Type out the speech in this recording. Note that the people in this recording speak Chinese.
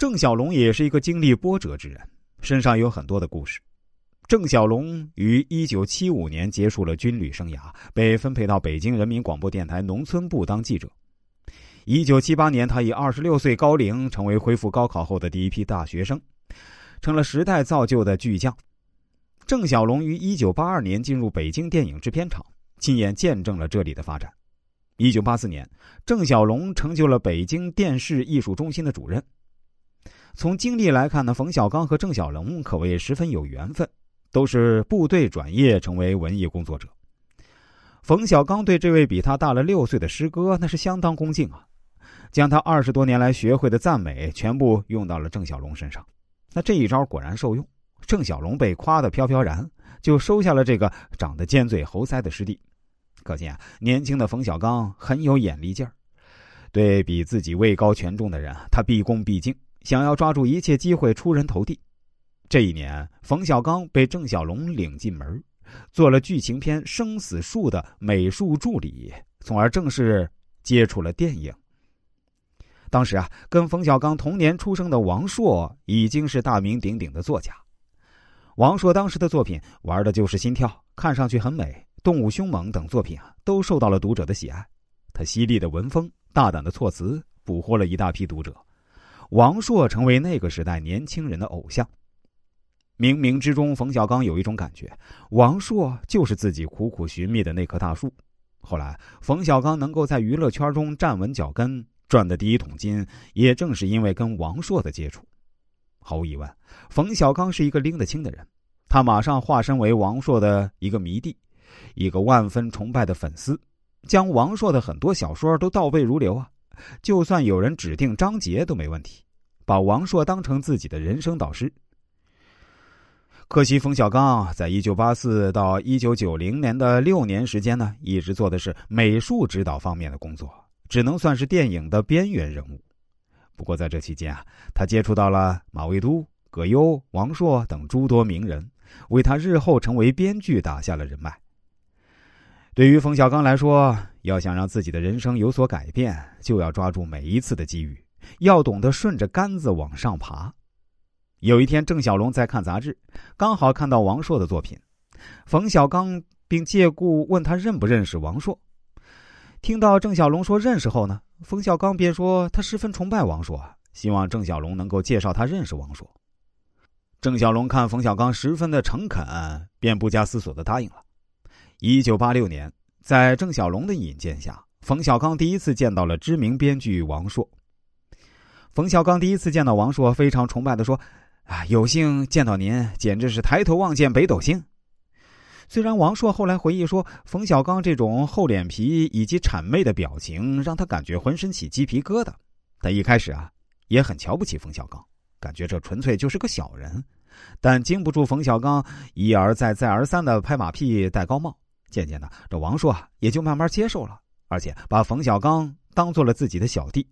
郑小龙也是一个经历波折之人，身上有很多的故事。郑小龙于一九七五年结束了军旅生涯，被分配到北京人民广播电台农村部当记者。一九七八年，他以二十六岁高龄成为恢复高考后的第一批大学生，成了时代造就的巨匠。郑小龙于一九八二年进入北京电影制片厂，亲眼见证了这里的发展。一九八四年，郑小龙成就了北京电视艺术中心的主任。从经历来看呢，冯小刚和郑小龙可谓十分有缘分。都是部队转业成为文艺工作者。冯小刚对这位比他大了六岁的师哥那是相当恭敬啊，将他二十多年来学会的赞美全部用到了郑小龙身上。那这一招果然受用，郑小龙被夸得飘飘然，就收下了这个长得尖嘴猴腮的师弟。可见啊，年轻的冯小刚很有眼力劲儿，对比自己位高权重的人，他毕恭毕敬，想要抓住一切机会出人头地。这一年，冯小刚被郑小龙领进门，做了剧情片《生死树》的美术助理，从而正式接触了电影。当时啊，跟冯小刚同年出生的王朔已经是大名鼎鼎的作家。王朔当时的作品玩的就是心跳，看上去很美，《动物凶猛》等作品啊，都受到了读者的喜爱。他犀利的文风、大胆的措辞，捕获了一大批读者。王朔成为那个时代年轻人的偶像。冥冥之中，冯小刚有一种感觉，王朔就是自己苦苦寻觅的那棵大树。后来，冯小刚能够在娱乐圈中站稳脚跟，赚的第一桶金，也正是因为跟王朔的接触。毫无疑问，冯小刚是一个拎得清的人，他马上化身为王朔的一个迷弟，一个万分崇拜的粉丝，将王朔的很多小说都倒背如流啊！就算有人指定张杰都没问题，把王朔当成自己的人生导师。可惜，冯小刚在一九八四到一九九零年的六年时间呢，一直做的是美术指导方面的工作，只能算是电影的边缘人物。不过在这期间啊，他接触到了马未都、葛优、王朔等诸多名人，为他日后成为编剧打下了人脉。对于冯小刚来说，要想让自己的人生有所改变，就要抓住每一次的机遇，要懂得顺着杆子往上爬。有一天，郑小龙在看杂志，刚好看到王朔的作品，冯小刚并借故问他认不认识王朔。听到郑小龙说认识后呢，冯小刚便说他十分崇拜王朔，希望郑小龙能够介绍他认识王朔。郑小龙看冯小刚十分的诚恳，便不加思索的答应了。一九八六年，在郑小龙的引荐下，冯小刚第一次见到了知名编剧王朔。冯小刚第一次见到王朔，非常崇拜的说。啊，有幸见到您，简直是抬头望见北斗星。虽然王朔后来回忆说，冯小刚这种厚脸皮以及谄媚的表情让他感觉浑身起鸡皮疙瘩，但一开始啊也很瞧不起冯小刚，感觉这纯粹就是个小人。但经不住冯小刚一而再、再而三的拍马屁、戴高帽，渐渐的，这王朔啊也就慢慢接受了，而且把冯小刚当做了自己的小弟。